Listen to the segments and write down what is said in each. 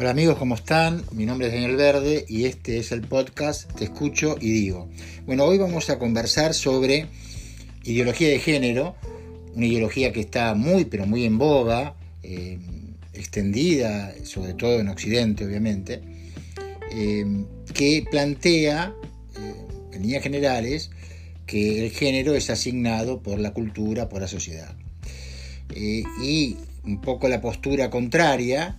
Hola amigos, ¿cómo están? Mi nombre es Daniel Verde y este es el podcast Te escucho y digo. Bueno, hoy vamos a conversar sobre ideología de género, una ideología que está muy, pero muy en boga, eh, extendida, sobre todo en Occidente, obviamente, eh, que plantea, eh, en líneas generales, que el género es asignado por la cultura, por la sociedad. y un poco la postura contraria,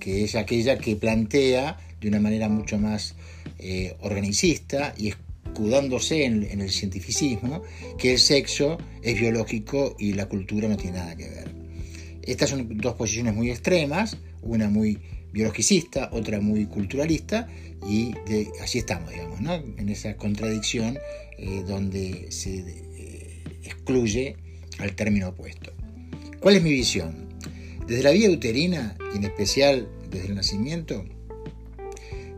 que es aquella que plantea de una manera mucho más eh, organicista y escudándose en, el cientificismo que el sexo es biológico y la cultura no tiene nada que ver. Estas son dos posiciones muy extremas, una muy biologicista, otra muy culturalista, y así estamos, digamos, ¿no? en esa contradicción eh, donde se eh, excluye al término opuesto. ¿Cuál es mi visión? Desde la vida uterina, y en especial desde el nacimiento,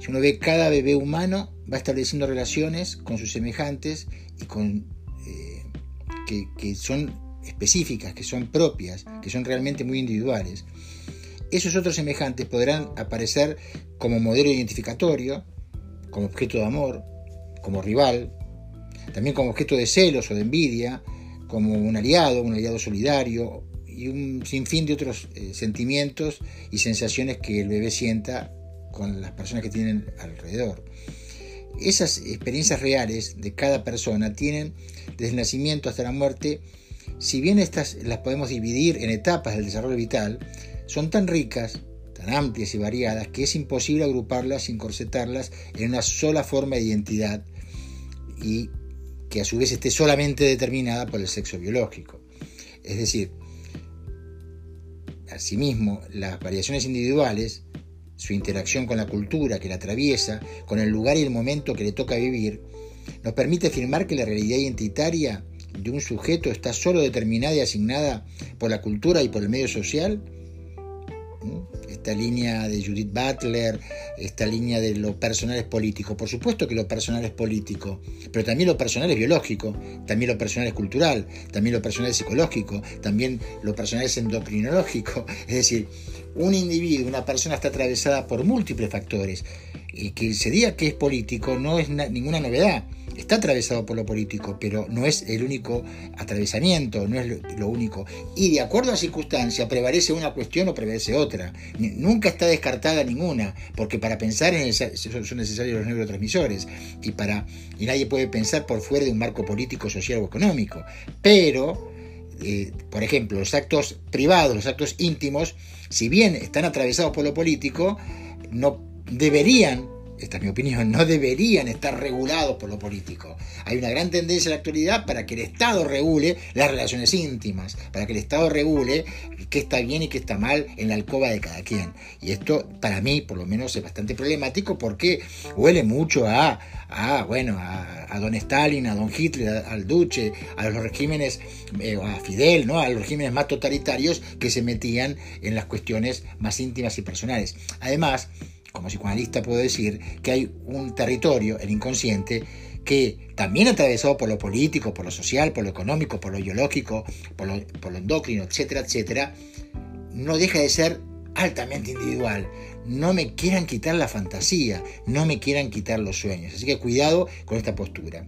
si uno ve cada bebé humano, va estableciendo relaciones con sus semejantes y con, eh, que, son específicas, que son propias, que son realmente muy individuales. Esos otros semejantes podrán aparecer como modelo identificatorio, como objeto de amor, como rival, también como objeto de celos o de envidia, como un aliado, un aliado solidario y un sinfín de otros eh, sentimientos y sensaciones que el bebé sienta con las personas que tienen alrededor. Esas experiencias reales de cada persona tienen desde el nacimiento hasta la muerte, si bien estas las podemos dividir en etapas del desarrollo vital, son tan ricas, tan amplias y variadas que es imposible agruparlas, encorsetarlas en una sola forma de identidad y que a su vez esté solamente determinada por el sexo biológico. Es decir, Asimismo, las variaciones individuales, su interacción con la cultura que la atraviesa, con el lugar y el momento que le toca vivir, nos permite afirmar que la realidad identitaria de un sujeto está solo determinada y asignada por la cultura y por el medio social esta línea de Judith Butler, esta línea de lo personal es político. Por supuesto que lo personal es político, pero también lo personal es biológico, también lo personal es cultural, también lo personal es psicológico, también lo personal es endocrinológico. Es decir, un individuo, una persona está atravesada por múltiples factores. Y que se diga que es político no es ninguna novedad está atravesado por lo político, pero no es el único atravesamiento, no es lo, único. Y de acuerdo a circunstancia, prevalece una cuestión o prevalece otra. Nunca está descartada ninguna, porque para pensar son necesarios los neurotransmisores y, para, y nadie puede pensar por fuera de un marco político, social o económico. Pero, eh, por ejemplo, los actos privados, los actos íntimos, si bien están atravesados por lo político, no deberían esta es mi opinión, no deberían estar regulados por lo político. Hay una gran tendencia en la actualidad para que el Estado regule las relaciones íntimas, para que el Estado regule qué está bien y qué está mal en la alcoba de cada quien. Y esto para mí por lo menos es bastante problemático porque huele mucho a, bueno, a, don Stalin, a don Hitler, al Duce, a los regímenes, eh, a Fidel, ¿no? a los regímenes más totalitarios que se metían en las cuestiones más íntimas y personales. Además, como psicoanalista puedo decir que hay un territorio, el inconsciente, que también atravesado por lo político, por lo social, por lo económico, por lo biológico, por lo, por lo endocrino, etcétera, etcétera, no deja de ser altamente individual. No me quieran quitar la fantasía, no me quieran quitar los sueños. Así que cuidado con esta postura.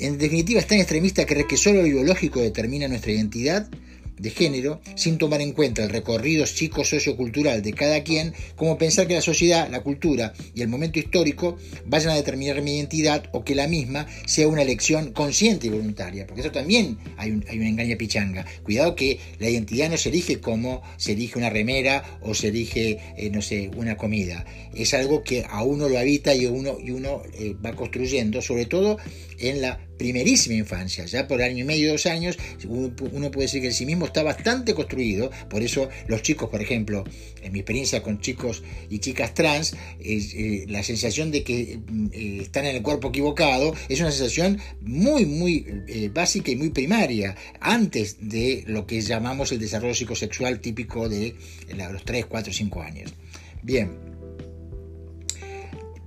En definitiva, es tan extremista creer que solo lo biológico determina nuestra identidad de género sin tomar en cuenta el recorrido psicosociocultural de cada quien, como pensar que la sociedad, la cultura y el momento histórico vayan a determinar mi identidad o que la misma sea una elección consciente y voluntaria, porque eso también hay, un, hay una engaña pichanga. Cuidado que la identidad no se elige como se elige una remera o se elige, eh, no sé, una comida. Es algo que a uno lo habita y uno, y uno eh, va construyendo, sobre todo en la primerísima infancia, ya por año y medio, dos años, uno puede decir que el sí mismo está bastante construido, por eso los chicos, por ejemplo, en mi experiencia con chicos y chicas trans, eh, la sensación de que mm, eh, están en el cuerpo equivocado es una sensación muy, muy eh, básica y muy primaria, antes de lo que llamamos el desarrollo psicosexual típico de los 3, 4, 5 años. Bien,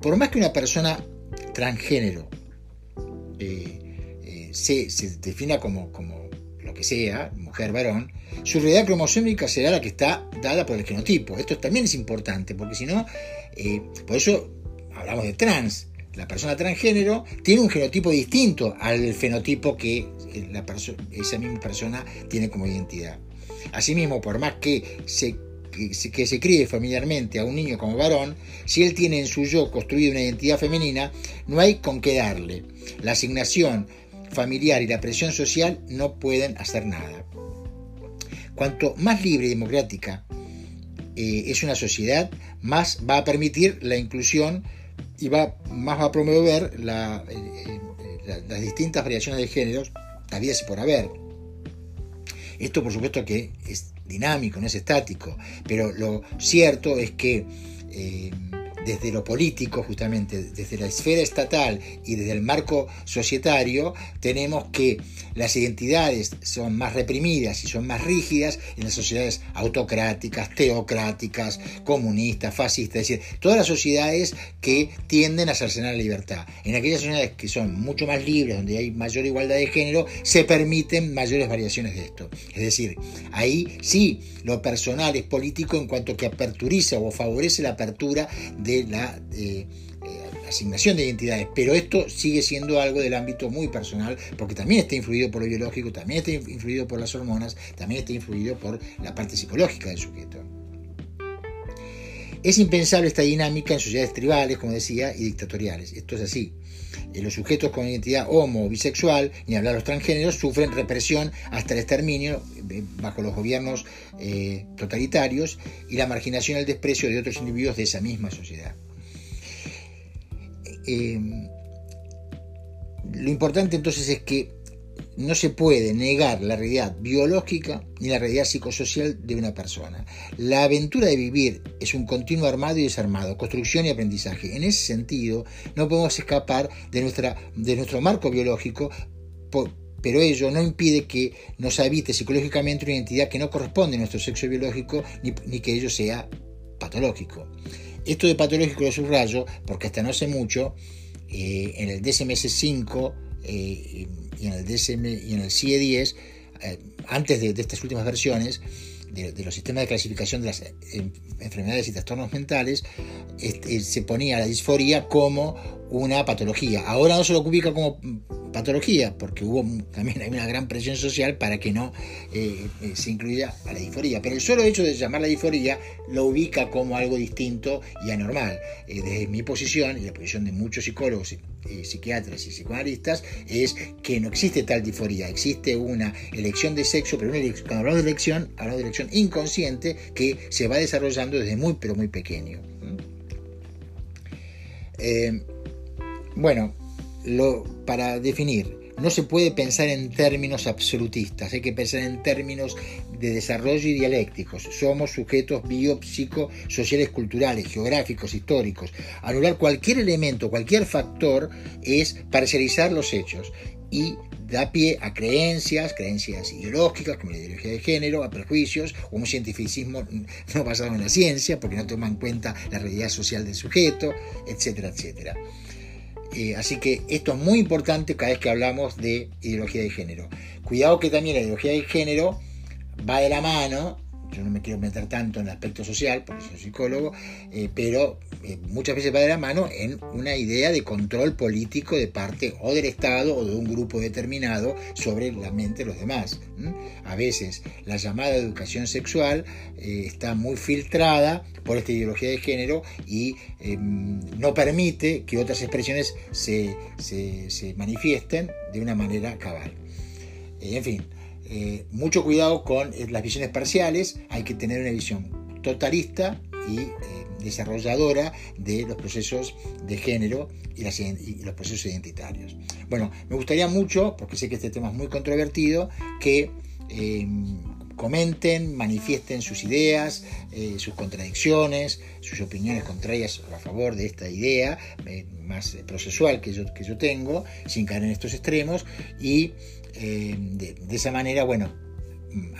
por más que una persona transgénero se, defina como, como que sea, mujer, varón, su realidad cromosómica será la que está dada por el genotipo. Esto también es importante, porque si no, eh, por eso hablamos de trans. La persona transgénero tiene un genotipo distinto al fenotipo que esa misma persona tiene como identidad. Asimismo, por más que se que, se críe familiarmente a un niño como varón, si él tiene en su yo construido una identidad femenina, no hay con qué darle. La asignación familiar y la presión social no pueden hacer nada. Cuanto más libre y democrática eh, es una sociedad, más va a permitir la inclusión y va, más va a promover eh, eh, las distintas variaciones de géneros, todavía si por haber. Esto por supuesto que es dinámico, no es estático, pero lo cierto es que eh, desde lo político, justamente, desde la esfera estatal y desde el marco societario, tenemos que las identidades son más reprimidas y son más rígidas en las sociedades autocráticas, teocráticas, comunistas, fascistas, es decir, todas las sociedades que tienden a cercenar la libertad. En aquellas sociedades que son mucho más libres, donde hay mayor igualdad de género, se permiten mayores variaciones de esto. Es decir, ahí sí lo personal es político en cuanto que aperturiza o favorece la apertura de la eh, eh, asignación de identidades, pero esto sigue siendo algo del ámbito muy personal, porque también está influido por lo biológico, también está influido por las hormonas, también está influido por la parte psicológica del sujeto. Es impensable esta dinámica en sociedades tribales, como decía, y dictatoriales. Esto es así. Eh, los sujetos con identidad homo o bisexual, ni hablar los transgéneros, sufren represión hasta el exterminio eh, bajo los gobiernos eh, totalitarios y la marginación y el desprecio de otros individuos de esa misma sociedad. lo importante entonces es que no se puede negar la realidad biológica ni la realidad psicosocial de una persona. La aventura de vivir es un continuo armado y desarmado, construcción y aprendizaje. En ese sentido, no podemos escapar de, nuestra, de nuestro marco biológico, pero ello no impide que nos habite psicológicamente una identidad que no corresponde a nuestro sexo biológico ni, que ello sea patológico. Esto de patológico lo subrayo porque hasta no hace mucho, eh, en el DSM-5, y en el DSM y en el CIE 10, eh, antes de, estas últimas versiones, de, los sistemas de clasificación de las eh, enfermedades y trastornos mentales, este, se ponía la disforia como una patología. Ahora no se lo ubica como patología, porque hubo también una gran presión social para que no eh, eh, se incluya a la disforía. Pero el solo hecho de llamarla disforía lo ubica como algo distinto y anormal. Eh, desde mi posición y la posición de muchos psicólogos, psiquiatras y psicoanalistas, es que no existe tal disforía, existe una elección de sexo, pero cuando hablamos de elección, hablamos de elección inconsciente que se va desarrollando desde muy, pero muy pequeño. bueno, lo, para definir, no se puede pensar en términos absolutistas, hay que pensar en términos de desarrollo y dialécticos. Somos sujetos bio, psico, sociales, culturales, geográficos, históricos. Anular cualquier elemento, cualquier factor es parcializar los hechos y da pie a creencias, creencias ideológicas como la ideología de género, a prejuicios un cientificismo no basado en la ciencia porque no toma en cuenta la realidad social del sujeto, etcétera, etcétera. Eh, así que esto es muy importante cada vez que hablamos de ideología de género. Cuidado que también la ideología de género va de la mano yo no me quiero meter tanto en el aspecto social, porque soy psicólogo, eh, pero eh, muchas veces va de la mano en una idea de control político de parte o del Estado o de un grupo determinado sobre la mente de los demás. A veces la llamada educación sexual eh, está muy filtrada por esta ideología de género y em, no permite que otras expresiones se, se manifiesten de una manera cabal. en fin, eh, mucho cuidado con eh, las visiones parciales, hay que tener una visión totalista y eh, desarrolladora de los procesos de género y, los procesos identitarios. Bueno, me gustaría mucho, porque sé que este tema es muy controvertido, que comenten, manifiesten sus ideas, sus contradicciones, sus opiniones contrarias a favor de esta idea más procesual que yo, que yo tengo, sin caer en estos extremos, y eh, de, esa manera, bueno,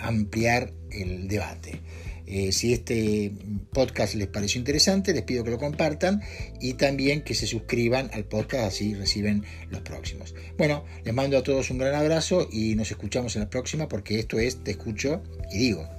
ampliar el debate. Eh, si este podcast les pareció interesante, les pido que lo compartan y también que se suscriban al podcast, así reciben los próximos. Bueno, les mando a todos un gran abrazo y nos escuchamos en la próxima porque esto es Te escucho y digo.